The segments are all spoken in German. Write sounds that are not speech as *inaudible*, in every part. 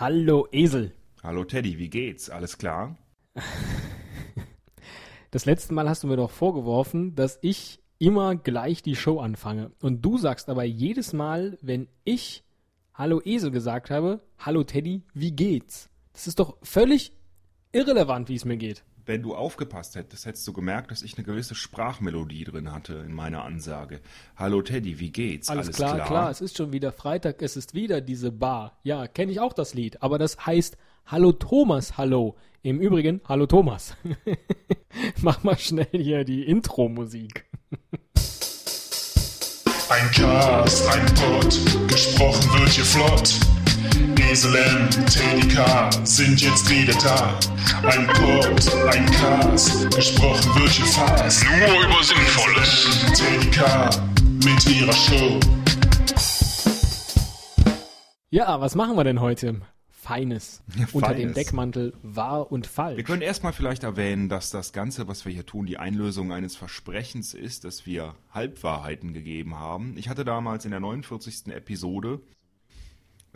Hallo Esel. Hallo Teddy, wie geht's? Alles klar? *laughs* Das letzte Mal hast du mir doch vorgeworfen, dass ich immer gleich die Show anfange. Und du sagst aber jedes Mal, wenn ich Hallo Esel gesagt habe, Hallo Teddy, wie geht's? Das ist doch völlig irrelevant, wie es mir geht. Wenn du aufgepasst hättest, hättest du gemerkt, dass ich eine gewisse Sprachmelodie drin hatte in meiner Ansage. Hallo Teddy, wie geht's? Alles, klar, klar, es ist schon wieder Freitag, es ist wieder diese Bar. Ja, kenne ich auch das Lied, aber das heißt Hallo Thomas, hallo. Im Übrigen, hallo Thomas. *laughs* Mach mal schnell hier die Intro-Musik. Ein Cast, ein Pod, gesprochen wird hier flott. Esel M, Teddy K sind jetzt wieder da. Ein Pod, ein Cast, gesprochen wird hier fast. Nur über Sinnvolles. Teddy K mit ihrer Show. Ja, was machen wir denn heute? Feines. Ja, Unter Feines. dem Deckmantel wahr und falsch. Wir können erstmal vielleicht erwähnen, dass das Ganze, was wir hier tun, die Einlösung eines Versprechens ist, dass wir Halbwahrheiten gegeben haben. Ich hatte damals in der 49. Episode,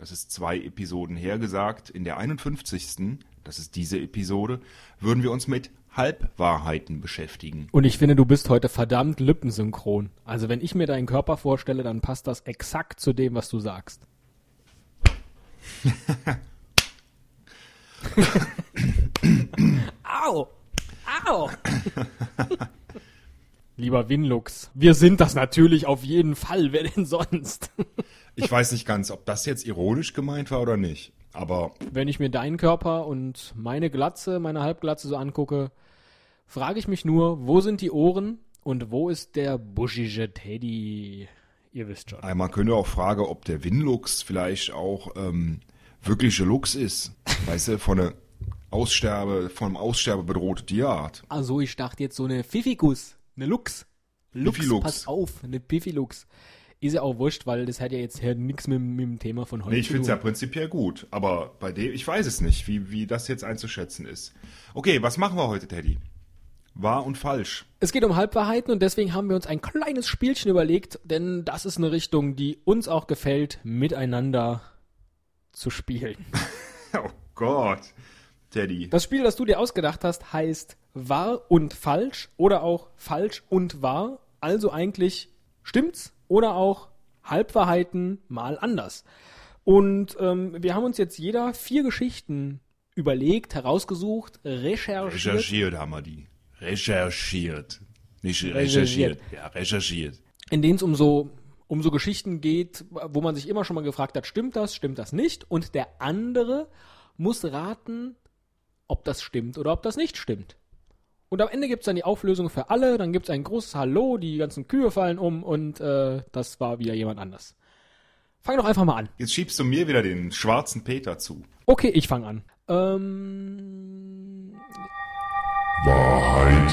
das ist zwei Episoden her gesagt, in der 51., das ist diese Episode, würden wir uns mit Halbwahrheiten beschäftigen. Und ich finde, du bist heute verdammt lippensynchron. Also wenn ich mir deinen Körper vorstelle, dann passt das exakt zu dem, was du sagst. *laughs* Au! Au! *laughs* Lieber Winlux, wir sind das natürlich auf jeden Fall. Wer denn sonst? *laughs* Ich weiß nicht ganz, ob das jetzt ironisch gemeint war oder nicht. Aber Wenn ich mir deinen Körper und meine Glatze, meine Halbglatze so angucke, frage ich mich nur, wo sind die Ohren und wo ist der buschige Teddy? Ihr wisst schon. man könnte auch fragen, ob der Winlux vielleicht auch ähm, wirkliche Lux ist. *laughs* Weißt du, von einer Aussterbe, vom Aussterbe bedrohte Tierart. Also ich dachte jetzt so eine Pfiffikus, eine Lux. Lux, Piffilux. pass auf, eine Piffilux. Ist ja auch wurscht, weil das hat ja jetzt hier nichts mit, mit dem Thema von heute Nee, ich finde es ja prinzipiell gut, aber bei dem, ich weiß es nicht, wie, wie das jetzt einzuschätzen ist. Okay, was machen wir heute, Teddy? Wahr und falsch. Es geht um Halbwahrheiten und deswegen haben wir uns ein kleines Spielchen überlegt, denn das ist eine Richtung, die uns auch gefällt, miteinander zu spielen. *laughs* Oh Gott, Teddy. Das Spiel, das du dir ausgedacht hast, heißt wahr und falsch oder auch falsch und wahr. Also eigentlich stimmt's oder auch Halbwahrheiten mal anders. Und ähm, wir haben uns jetzt jeder vier Geschichten überlegt, herausgesucht, recherchiert. Recherchiert haben wir die. Recherchiert. Nicht Recherchiert. recherchiert. Ja, recherchiert. in denen es um so um so Geschichten geht, wo man sich immer schon mal gefragt hat, stimmt das, stimmt das nicht? Und der andere muss raten, ob das stimmt oder ob das nicht stimmt. Und am Ende gibt's dann die Auflösung für alle, dann gibt's ein großes Hallo, die ganzen Kühe fallen um und äh, das war wieder jemand anders. Fang doch einfach mal an. Jetzt schiebst du mir wieder den schwarzen Peter zu. Okay, ich fange an. Ähm, Wahrheit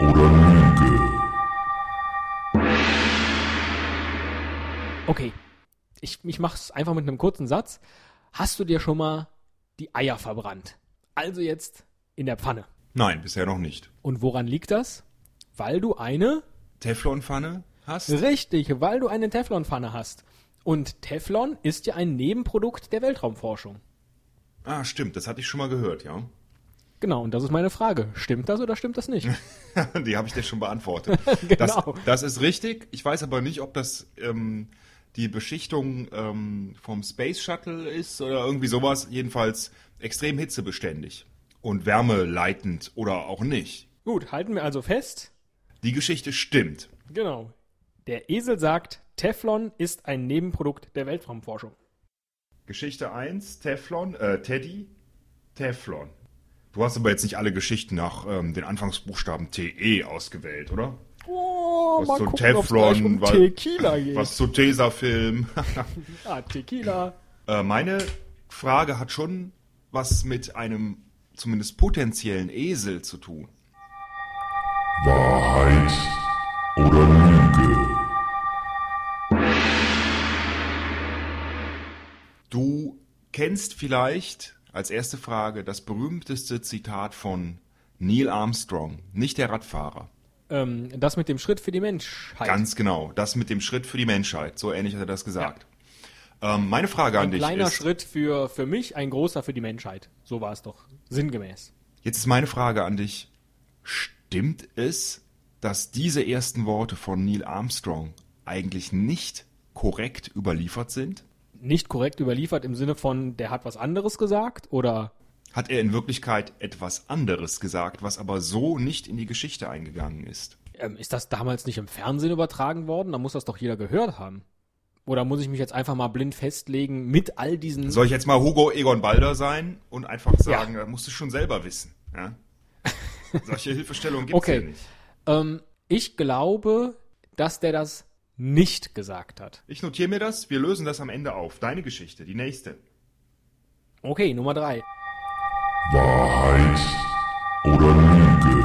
oder Lüge? okay, ich, ich mach's einfach mit einem kurzen Satz. Hast du dir schon mal die Eier verbrannt? Also jetzt in der Pfanne. Nein, bisher noch nicht. Und woran liegt das? Weil du eine, Teflonpfanne hast? richtig, weil du eine Teflonpfanne hast. Und Teflon ist ja ein Nebenprodukt der Weltraumforschung. Ah, stimmt, das hatte ich schon mal gehört, ja. *laughs* Genau, und das ist meine Frage. Stimmt das oder stimmt das nicht? *laughs* Die habe ich dir schon beantwortet. *laughs* Genau. Das, das ist richtig. Ich weiß aber nicht, ob das ähm, die Beschichtung ähm, vom Space Shuttle ist oder irgendwie sowas. Jedenfalls extrem hitzebeständig und wärmeleitend oder auch nicht. Gut, halten wir also fest. Die Geschichte stimmt. Genau. Der Esel sagt, Teflon ist ein Nebenprodukt der Weltraumforschung. Geschichte 1, Teflon, äh, Teddy, Teflon. Du hast aber jetzt nicht alle Geschichten nach ähm, den Anfangsbuchstaben TE ausgewählt, oder? Oh, Was mal zu gucken, gleich um wa- Tequila *laughs* geht. was zu Tesafilm. *laughs* Ah, Tequila. Äh, meine Frage hat schon was mit einem zumindest potenziellen Esel zu tun. Wahrheit oder Lüge? Du kennst vielleicht als erste Frage das berühmteste Zitat von Neil Armstrong, nicht der Radfahrer. Ähm, das mit dem Schritt für die Menschheit. Ganz genau, das mit dem Schritt für die Menschheit, so ähnlich hat er das gesagt. Ähm, meine Frage an Ein dich kleiner ist, Schritt für, für mich, ein großer für die Menschheit. So war es doch. Sinngemäß. jetzt ist meine Frage an dich, stimmt es, dass diese ersten Worte von Neil Armstrong eigentlich nicht korrekt überliefert sind? Nicht korrekt überliefert im Sinne von, der hat was anderes gesagt oder Hat er in Wirklichkeit etwas anderes gesagt, was aber so nicht in die Geschichte eingegangen ist? ähm, ist das damals nicht im Fernsehen übertragen worden? Da muss das doch jeder gehört haben. Oder muss ich mich jetzt einfach mal blind festlegen mit all diesen. Soll ich jetzt mal Hugo Egon Balder sein und einfach sagen, da musst du schon selber wissen. Ja? *laughs* Solche Hilfestellungen gibt es Okay. ja nicht. ähm, ich glaube, dass der das nicht gesagt hat. Ich notiere mir das, wir lösen das am Ende auf. Deine Geschichte, die nächste. Okay, Nummer drei. Wahrheit oder Lüge?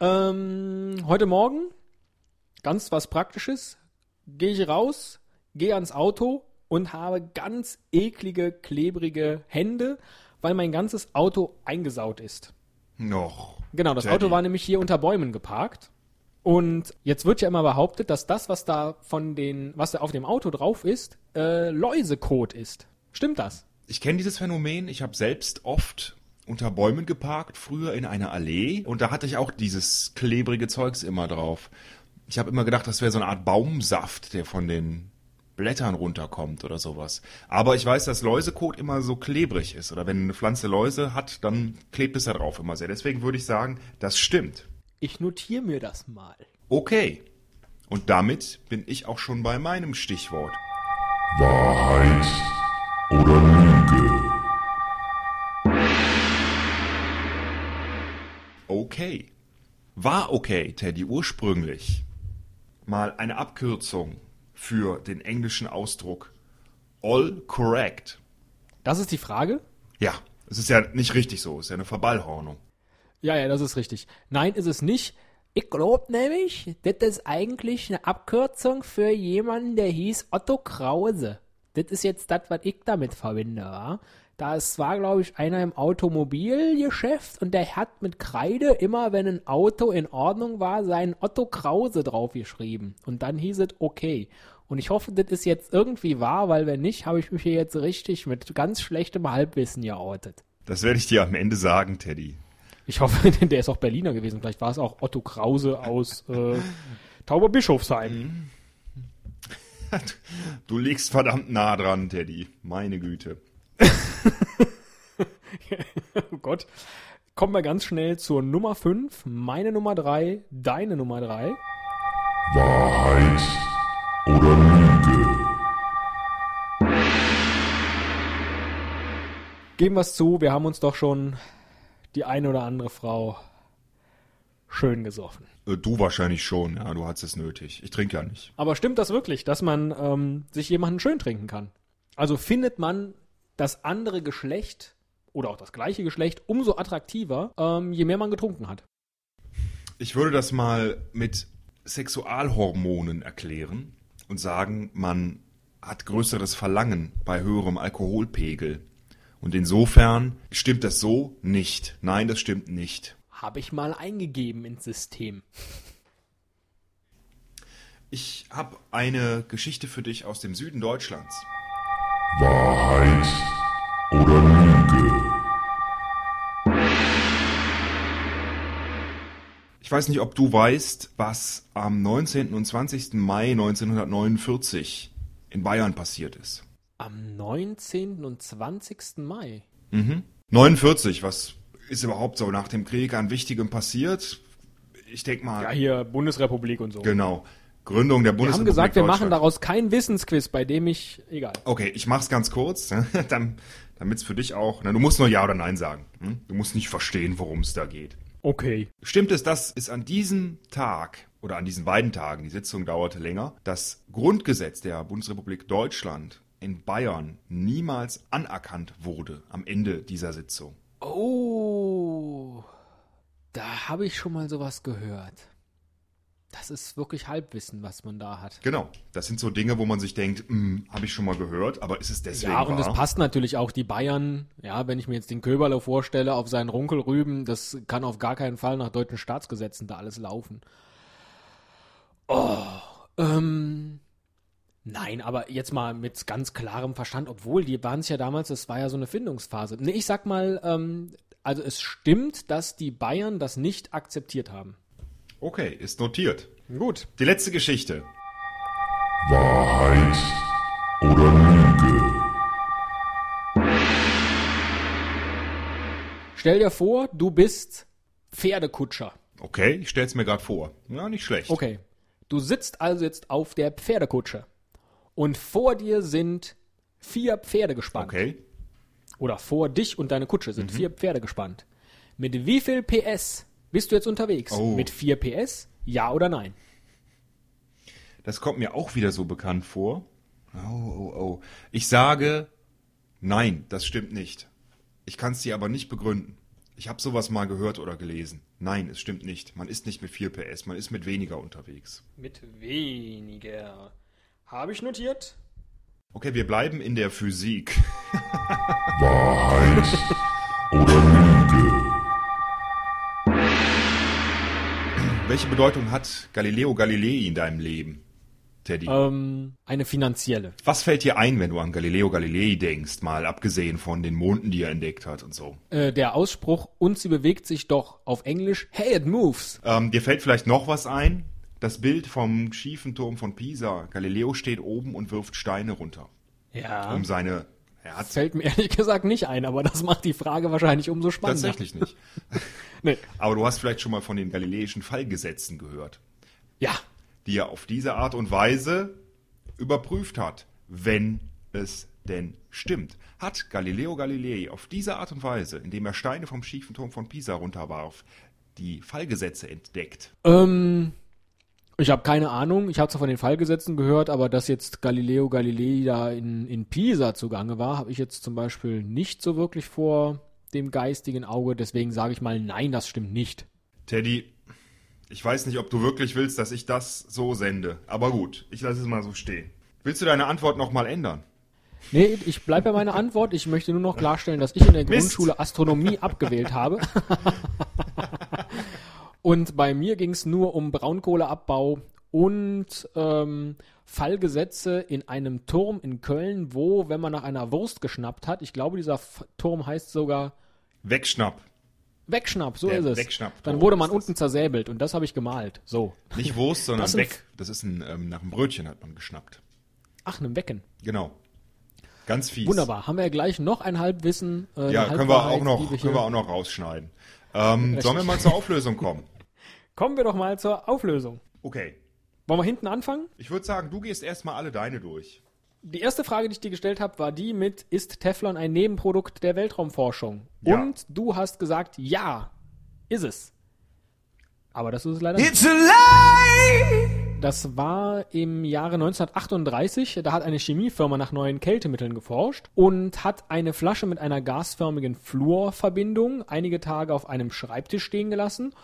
Ähm, heute Morgen, ganz was Praktisches, gehe ich raus, gehe ans Auto und habe ganz eklige, klebrige Hände, weil mein ganzes Auto eingesaut ist. Noch. Genau, das Teddy. Auto war nämlich hier unter Bäumen geparkt. Und jetzt wird ja immer behauptet, dass das, was da von den, was da auf dem Auto drauf ist, äh, Läusekot ist. Stimmt das? Ich kenne dieses Phänomen. Ich habe selbst oft unter Bäumen geparkt, früher in einer Allee. Und da hatte ich auch dieses klebrige Zeugs immer drauf. Ich habe immer gedacht, das wäre so eine Art Baumsaft, der von den Blättern runterkommt oder sowas. Aber ich weiß, dass Läusekot immer so klebrig ist. Oder wenn eine Pflanze Läuse hat, dann klebt es da drauf immer sehr. Deswegen würde ich sagen, das stimmt. Ich notiere mir das mal. Okay. Und damit bin ich auch schon bei meinem Stichwort. Wahrheit oder Lüge? Okay. War okay, Teddy, ursprünglich mal eine Abkürzung für den englischen Ausdruck all correct. Das ist die Frage? Ja, es ist ja nicht richtig so, es ist ja eine Verballhornung. Ja, ja, das ist richtig. Nein, ist es nicht. Ich glaube nämlich, das ist eigentlich eine Abkürzung für jemanden, der hieß Otto Krause. Das ist jetzt das, was ich damit verbinde, wa? Da ist war, glaube ich, einer im Automobilgeschäft und der hat mit Kreide immer, wenn ein Auto in Ordnung war, seinen Otto Krause draufgeschrieben. Und dann hieß es okay. Und ich hoffe, das ist jetzt irgendwie wahr, weil wenn nicht, habe ich mich hier jetzt richtig mit ganz schlechtem Halbwissen geoutet. Das werde ich dir am Ende sagen, Teddy. Ich hoffe, *laughs* der ist auch Berliner gewesen. Vielleicht war es auch Otto Krause aus äh, Tauberbischofsheim. *laughs* Du liegst verdammt nah dran, Teddy. Meine Güte. *laughs* Oh Gott. Kommen wir ganz schnell zur Nummer 5, meine Nummer 3, deine Nummer 3. Wahrheit oder Lüge? Geben wir es zu, wir haben uns doch schon die eine oder andere Frau schön gesoffen. Äh, Du wahrscheinlich schon, ja, du hast es nötig. Ich trinke ja nicht. Aber stimmt das wirklich, dass man ähm, sich jemanden schön trinken kann? Also findet man das andere Geschlecht oder auch das gleiche Geschlecht umso attraktiver, ähm, je mehr man getrunken hat? Ich würde das mal mit Sexualhormonen erklären und sagen, man hat größeres Verlangen bei höherem Alkoholpegel. Und insofern stimmt das so nicht. Nein, das stimmt nicht. Habe ich mal eingegeben ins System. Ich habe eine Geschichte für dich aus dem Süden Deutschlands. Wahrheit oder Lüge? Ich weiß nicht, ob du weißt, was am 19. und 20. Mai 1949 in Bayern passiert ist. Am 19. und 20. Mai. 49, was ist überhaupt so nach dem Krieg an Wichtigem passiert? Ich denke mal, Ja, hier Bundesrepublik und so. genau. Gründung der Wir Bundesrepublik haben gesagt, wir machen daraus kein Wissensquiz, bei dem ich. Egal. Okay, ich mach's ganz kurz, *laughs* dann, damit es für dich auch. Na, du musst nur Ja oder Nein sagen. Hm? Du musst nicht verstehen, worum es da geht. Okay. Stimmt es, dass es an diesem Tag oder an diesen beiden Tagen, die Sitzung dauerte länger, das Grundgesetz der Bundesrepublik Deutschland in Bayern niemals anerkannt wurde am Ende dieser Sitzung? Oh. Da habe ich schon mal sowas gehört. Das ist wirklich Halbwissen, was man da hat. Genau, das sind so Dinge, wo man sich denkt, hm, habe ich schon mal gehört, aber ist es deswegen Ja, und es passt natürlich auch die Bayern. Ja, wenn ich mir jetzt den Köberle vorstelle auf seinen Runkelrüben, das kann auf gar keinen Fall nach deutschen Staatsgesetzen da alles laufen. Oh, Ähm, nein, aber jetzt mal mit ganz klarem Verstand, obwohl die waren es ja damals, das war ja so eine Findungsphase. Nee, ich sag mal, ähm, also es stimmt, dass die Bayern das nicht akzeptiert haben. Okay, ist notiert. Gut. Die letzte Geschichte. Wahrheit oder Lüge? Stell dir vor, du bist Pferdekutscher. Okay, ich stell's mir gerade vor. Ja, nicht schlecht. Okay. Du sitzt also jetzt auf der Pferdekutsche. Und vor dir sind vier Pferde gespannt. Okay. Oder vor dich und deine Kutsche sind vier Pferde gespannt. Mit wie viel PS bist du jetzt unterwegs? Oh. Mit 4 PS? Ja oder nein? Das kommt mir auch wieder so bekannt vor. Oh, oh, oh. Ich sage, nein, das stimmt nicht. Ich kann es dir aber nicht begründen. Ich habe sowas mal gehört oder gelesen. Nein, es stimmt nicht. Man ist nicht mit 4 PS, man ist mit weniger unterwegs. Mit weniger. Habe ich notiert? Okay, wir bleiben in der Physik. *laughs* Wahrheit oder Lüge? Welche Bedeutung hat Galileo Galilei in deinem Leben, Teddy? Ähm, eine finanzielle. Was fällt dir ein, wenn du an Galileo Galilei denkst, mal abgesehen von den Monden, die er entdeckt hat und so? Äh, der Ausspruch, und sie bewegt sich doch auf Englisch, hey, it moves. Ähm, dir fällt vielleicht noch was ein? Das Bild vom schiefen Turm von Pisa. Galileo steht oben und wirft Steine runter, Ja. um seine... Er hat Fällt mir ehrlich gesagt nicht ein, aber das macht die Frage wahrscheinlich umso spannender. tatsächlich nicht. *laughs* Nee. Aber du hast vielleicht schon mal von den galileischen Fallgesetzen gehört, Ja. die er auf diese Art und Weise überprüft hat, wenn es denn stimmt. Hat Galileo Galilei auf diese Art und Weise, indem er Steine vom schiefen Turm von Pisa runterwarf, die Fallgesetze entdeckt? Ähm, ich habe keine Ahnung. Ich habe zwar von den Fallgesetzen gehört, aber dass jetzt Galileo Galilei da in, in Pisa zugange war, habe ich jetzt zum Beispiel nicht so wirklich vor dem geistigen Auge. Deswegen sage ich mal, nein, das stimmt nicht. Teddy, ich weiß nicht, ob du wirklich willst, dass ich das so sende. Aber gut, ich lasse es mal so stehen. Willst du deine Antwort nochmal ändern? Nee, ich bleibe bei meiner Antwort. Ich möchte nur noch klarstellen, dass ich in der Mist. Grundschule Astronomie abgewählt habe. *laughs* und bei mir ging es nur um Braunkohleabbau und ähm, Fallgesetze in einem Turm in Köln, wo, wenn man nach einer Wurst geschnappt hat, ich glaube, dieser F Turm heißt sogar Wegschnapp. Wegschnapp, so Der ist es. Wegschnappturm Dann wurde man das. unten zersäbelt und das habe ich gemalt. So. Nicht Wurst, *laughs* sondern Das weg. Das ist ein, ähm, nach einem Brötchen hat man geschnappt. Ach, einem Wecken. Genau. Ganz fies. Wunderbar. Haben wir ja gleich noch ein Halbwissen. Äh, Ja, können wir auch noch, wir können wir auch noch rausschneiden. Ähm, sollen wir mal zur Auflösung kommen? *laughs* Kommen wir doch mal zur Auflösung. Okay. Wollen wir hinten anfangen? Ich würde sagen, du gehst erstmal alle deine durch. Die erste Frage, die ich dir gestellt habe, war die mit, ist Teflon ein Nebenprodukt der Weltraumforschung? Ja. Und du hast gesagt, ja, ist es. Aber das ist es leider nicht. It's a lie! Das war im Jahre 1938. Da hat eine Chemiefirma nach neuen Kältemitteln geforscht und hat eine Flasche mit einer gasförmigen Fluorverbindung einige Tage auf einem Schreibtisch stehen gelassen.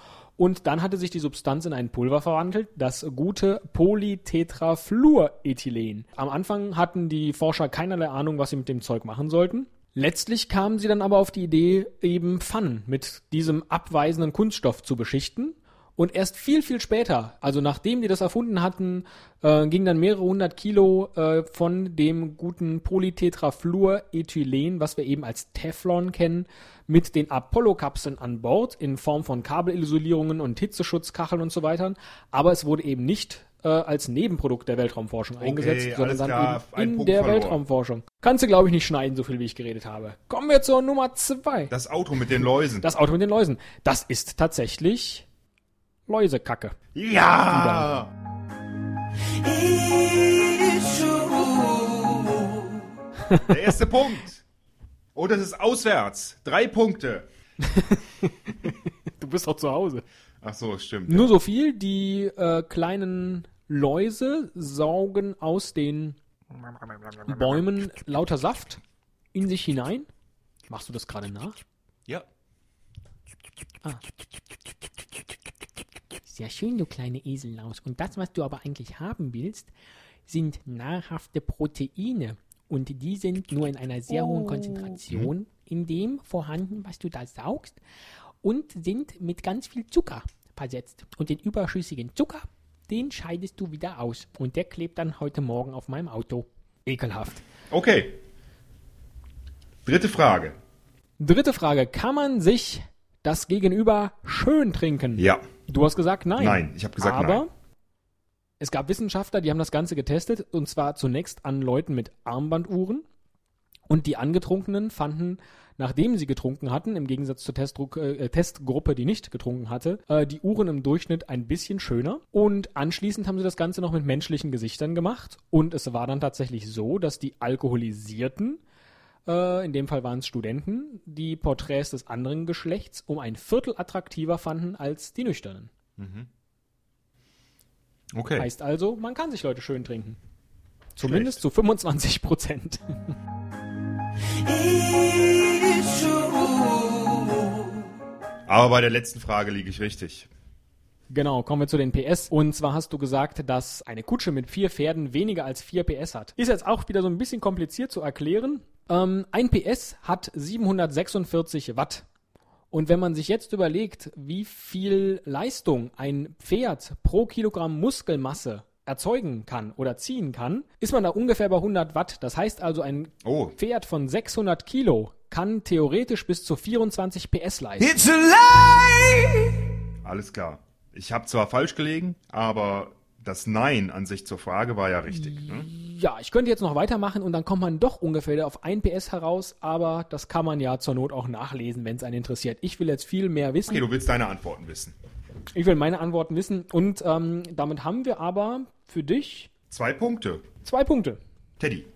Und dann hatte sich die Substanz in ein Pulver verwandelt, das gute Polytetrafluorethylen. Am Anfang hatten die Forscher keinerlei Ahnung, was sie mit dem Zeug machen sollten. Letztlich kamen sie dann aber auf die Idee, eben Pfannen mit diesem abweisenden Kunststoff zu beschichten. Und erst viel, viel später, also nachdem die das erfunden hatten, äh, gingen dann mehrere hundert Kilo äh, von dem guten Polytetrafluorethylen, was wir eben als Teflon kennen, mit den Apollo-Kapseln an Bord in Form von Kabelisolierungen und Hitzeschutzkacheln und so weiter. Aber es wurde eben nicht äh, als Nebenprodukt der Weltraumforschung eingesetzt, sondern dann klar, eben in der verloren. Weltraumforschung. Kannst du, glaube ich, nicht schneiden, so viel wie ich geredet habe. Kommen wir zur Nummer zwei. Das Auto mit den Läusen. Das Auto mit den Läusen. Das ist tatsächlich Läusekacke. ja! Der erste Punkt. Oh, das ist auswärts. Drei Punkte. *laughs* Du bist doch zu Hause. Ach so, stimmt. Nur so viel, die äh, kleinen Läuse saugen aus den Bäumen lauter Saft in sich hinein. Machst du das gerade nach? Ja. Sehr schön, du kleine Esellaus. Und das, was du aber eigentlich haben willst, sind nahrhafte Proteine. Und die sind nur in einer sehr hohen Konzentration in dem vorhanden, was du da saugst. Und sind mit ganz viel Zucker versetzt. Und den überschüssigen Zucker, den scheidest du wieder aus. Und der klebt dann heute Morgen auf meinem Auto. Ekelhaft. Okay. Dritte Frage. Dritte Frage. Kann man sich das Gegenüber schön trinken? Ja. Du hast gesagt nein. Nein, ich habe gesagt Aber nein. es gab Wissenschaftler, die haben das Ganze getestet und zwar zunächst an Leuten mit Armbanduhren und die Angetrunkenen fanden, nachdem sie getrunken hatten, im Gegensatz zur Testdruck, äh, Testgruppe, die nicht getrunken hatte, äh, die Uhren im Durchschnitt ein bisschen schöner und anschließend haben sie das Ganze noch mit menschlichen Gesichtern gemacht und es war dann tatsächlich so, dass die Alkoholisierten äh, in dem Fall waren es Studenten, die Porträts des anderen Geschlechts um ein Viertel attraktiver fanden als die Nüchternen. Okay. Heißt also, man kann sich Leute schön trinken. Zumindest zu 25 Prozent. Aber bei der letzten Frage liege ich richtig. Genau, kommen wir zu den PS. Und zwar hast du gesagt, dass eine Kutsche mit vier Pferden weniger als vier PS hat. Ist jetzt auch wieder so ein bisschen kompliziert zu erklären. Ähm, ein PS hat 746 Watt. Und wenn man sich jetzt überlegt, wie viel Leistung ein Pferd pro Kilogramm Muskelmasse erzeugen kann oder ziehen kann, ist man da ungefähr bei 100 Watt. Das heißt also, ein Oh, Pferd von 600 Kilo kann theoretisch bis zu 24 PS leisten. It's a lie. alles klar. Ich habe zwar falsch gelegen, aber das Nein an sich zur Frage war ja richtig. Ne? Ja, ich könnte jetzt noch weitermachen und dann kommt man doch ungefähr auf 1 PS heraus, aber das kann man ja zur Not auch nachlesen, wenn es einen interessiert. Ich will jetzt viel mehr wissen. Okay, du willst deine Antworten wissen. Ich will meine Antworten wissen und ähm, damit haben wir aber für dich Zwei Punkte. zwei Punkte. Teddy.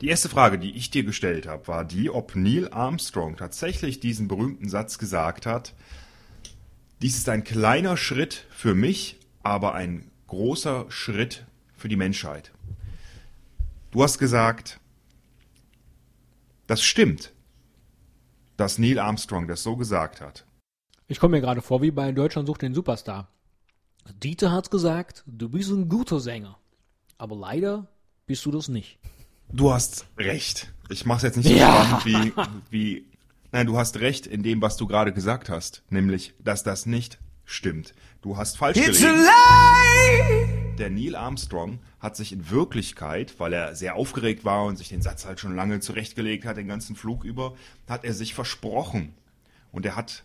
Die erste Frage, die ich dir gestellt habe, war die, ob Neil Armstrong tatsächlich diesen berühmten Satz gesagt hat, dies ist ein kleiner Schritt für mich, aber ein großer Schritt für die Menschheit. Du hast gesagt, das stimmt, dass Neil Armstrong das so gesagt hat. Ich komme mir gerade vor wie bei Deutschland sucht den Superstar. Dieter hat gesagt, du bist ein guter Sänger. Aber leider bist du das nicht. Du hast recht. Ich mach's jetzt nicht *laughs* so Ja. spannend wie, wie. Nein, du hast recht in dem, was du gerade gesagt hast. Nämlich, dass das nicht stimmt. Du hast falsch It's a gelegen. lie. Der Neil Armstrong hat sich in Wirklichkeit, weil er sehr aufgeregt war und sich den Satz halt schon lange zurechtgelegt hat, den ganzen Flug über, hat er sich versprochen. Und er hat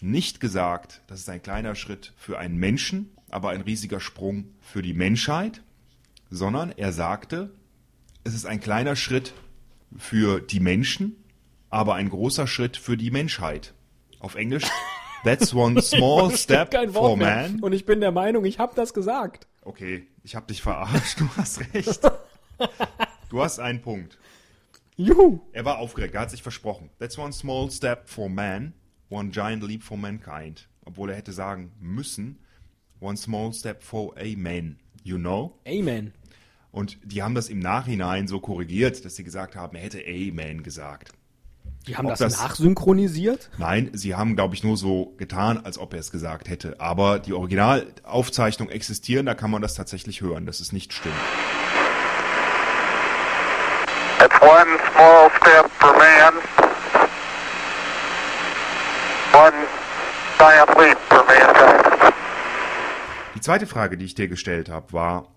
nicht gesagt, das ist ein kleiner Schritt für einen Menschen, aber ein riesiger Sprung für die Menschheit, sondern er sagte, es ist ein kleiner Schritt für die Menschen, aber ein großer Schritt für die Menschheit. Auf Englisch, that's one small *laughs* step for mehr. man. Und ich bin der Meinung, ich habe das gesagt. Okay, ich hab dich verarscht, *laughs* du hast recht. Du hast einen Punkt. Juhu. Er war aufgeregt, er hat sich versprochen. That's one small step for man, one giant leap for mankind. Obwohl er hätte sagen müssen, one small step for a man. You know? Amen. Und die haben das im Nachhinein so korrigiert, dass sie gesagt haben, er hätte Amen gesagt. Die haben das, das- nachsynchronisiert? Nein, sie haben, glaube ich, nur so getan, als ob er es gesagt hätte. Aber die Originalaufzeichnung existieren, da kann man das tatsächlich hören, dass es nicht stimmt. It's one small step for man, one giant leap for mankind. Die zweite Frage, die ich dir gestellt habe, war,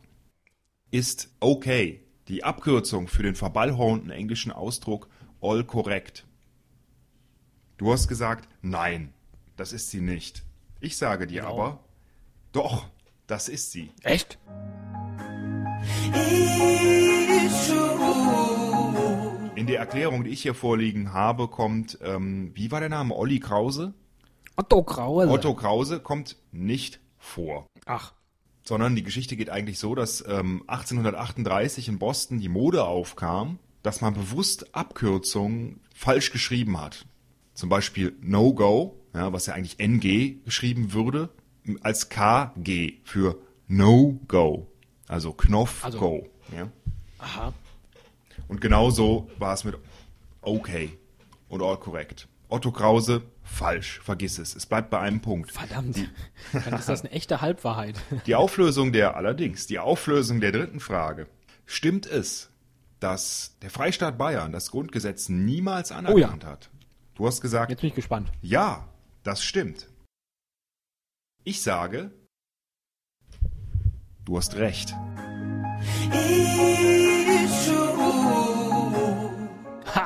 ist okay die Abkürzung für den verballhornten englischen Ausdruck all correct? Du hast gesagt, nein, das ist sie nicht. Ich sage dir aber, doch, das ist sie. Echt? In der Erklärung, die ich hier vorliegen habe, kommt, ähm, wie war der Name? Olli Krause? Otto Krause. Otto Krause kommt nicht vor. Ach, sondern die Geschichte geht eigentlich so, dass ähm, 1838 in Boston die Mode aufkam, dass man bewusst Abkürzungen falsch geschrieben hat. Zum Beispiel No Go, ja, was ja eigentlich NG geschrieben würde, als KG für No Go, also Knopf Also- Go. Ja. aha. Und genauso war es mit Okay und All Correct. Otto Krause, falsch, vergiss es. Es bleibt bei einem Punkt. Verdammt. *laughs* Dann ist das eine echte Halbwahrheit. Die Auflösung der, allerdings, die Auflösung der dritten Frage. Stimmt es, dass der Freistaat Bayern das Grundgesetz niemals anerkannt hat? Du hast gesagt, Jetzt bin ich gespannt. ja, das stimmt. Ich sage, Du hast recht. Ha!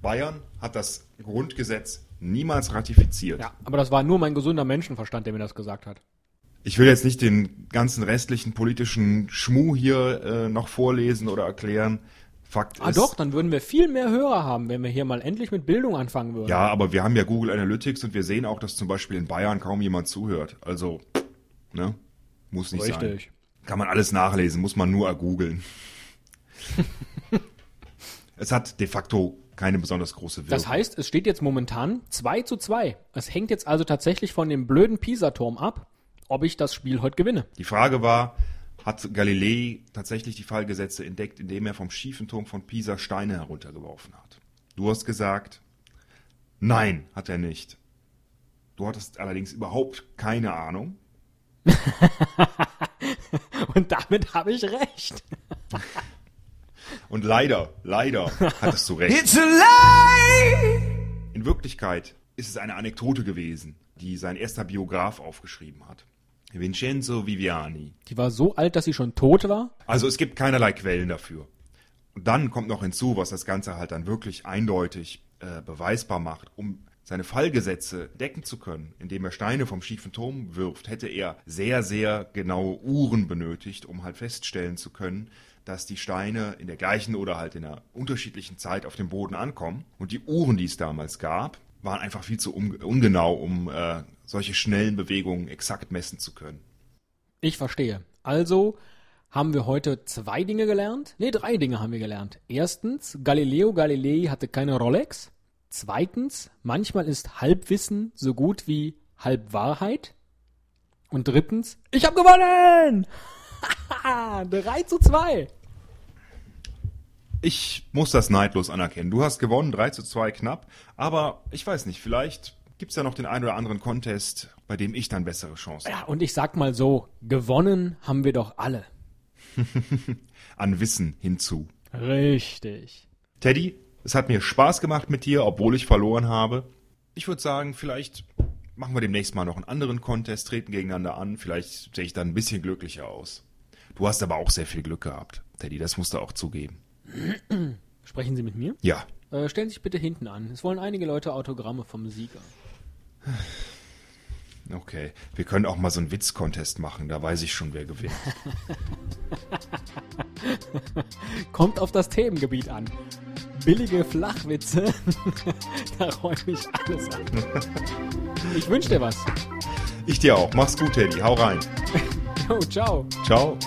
Bayern hat das Grundgesetz niemals ratifiziert. Ja, aber das war nur mein gesunder Menschenverstand, der mir das gesagt hat. Ich will jetzt nicht den ganzen restlichen politischen Schmuh hier äh, noch vorlesen oder erklären. Fakt Ah ist. doch, dann würden wir viel mehr Hörer haben, wenn wir hier mal endlich mit Bildung anfangen würden. Ja, aber wir haben ja Google Analytics und wir sehen auch, dass zum Beispiel in Bayern kaum jemand zuhört. Also, ne? Muss nicht sein. Richtig. Kann man alles nachlesen, muss man nur googeln. *laughs* es hat de facto keine besonders große Wirkung. Das heißt, es steht jetzt momentan 2 zu 2. Es hängt jetzt also tatsächlich von dem blöden Pisa-Turm ab, ob ich das Spiel heute gewinne. Die Frage war, hat Galilei tatsächlich die Fallgesetze entdeckt, indem er vom schiefen Turm von Pisa Steine heruntergeworfen hat? Du hast gesagt, nein, hat er nicht. Du hattest allerdings überhaupt keine Ahnung. *laughs* Und damit habe ich recht. *laughs* Und leider, leider hattest du recht. It's a lie. In Wirklichkeit ist es eine Anekdote gewesen, die sein erster Biograf aufgeschrieben hat. Vincenzo Viviani. Die war so alt, dass sie schon tot war. Also es gibt keinerlei Quellen dafür. Und dann kommt noch hinzu, was das Ganze halt dann wirklich eindeutig äh, beweisbar macht. Um seine Fallgesetze decken zu können, indem er Steine vom schiefen Turm wirft, hätte er sehr, sehr genaue Uhren benötigt, um halt feststellen zu können, dass die Steine in der gleichen oder halt in einer unterschiedlichen Zeit auf dem Boden ankommen. Und die Uhren, die es damals gab, waren einfach viel zu un ungenau, um äh, solche schnellen Bewegungen exakt messen zu können. Ich verstehe. Also haben wir heute zwei Dinge gelernt. Ne, drei Dinge haben wir gelernt. Erstens, Galileo Galilei hatte keine Rolex. Zweitens, manchmal ist Halbwissen so gut wie Halbwahrheit. Und drittens, ich habe gewonnen! *laughs* 3 zu 2. Ich muss das neidlos anerkennen. Du hast gewonnen, 3 zu 2 knapp. Aber ich weiß nicht, vielleicht gibt's ja noch den einen oder anderen Contest, bei dem ich dann bessere Chancen Ja, und ich sag mal so, gewonnen haben wir doch alle. *laughs* an Wissen hinzu. Richtig. Teddy, es hat mir Spaß gemacht mit dir, obwohl ich verloren habe. Ich würde sagen, vielleicht machen wir demnächst mal noch einen anderen Contest, treten gegeneinander an. Vielleicht sehe ich dann ein bisschen glücklicher aus. Du hast aber auch sehr viel Glück gehabt, Teddy, das musst du auch zugeben. *clears throat* Sprechen Sie mit mir? Ja, Äh, stellen Sie sich bitte hinten an. Es wollen einige Leute Autogramme vom Sieger. *sighs* okay. Wir können auch mal so einen Witz-Contest machen, da weiß ich schon, wer gewinnt. *laughs* Kommt auf das Themengebiet an. Billige Flachwitze, *laughs* da räume ich alles an. *laughs* Ich wünsche dir was. Ich dir auch. Mach's gut, Teddy. Hau rein. Jo, ciao. Ciao.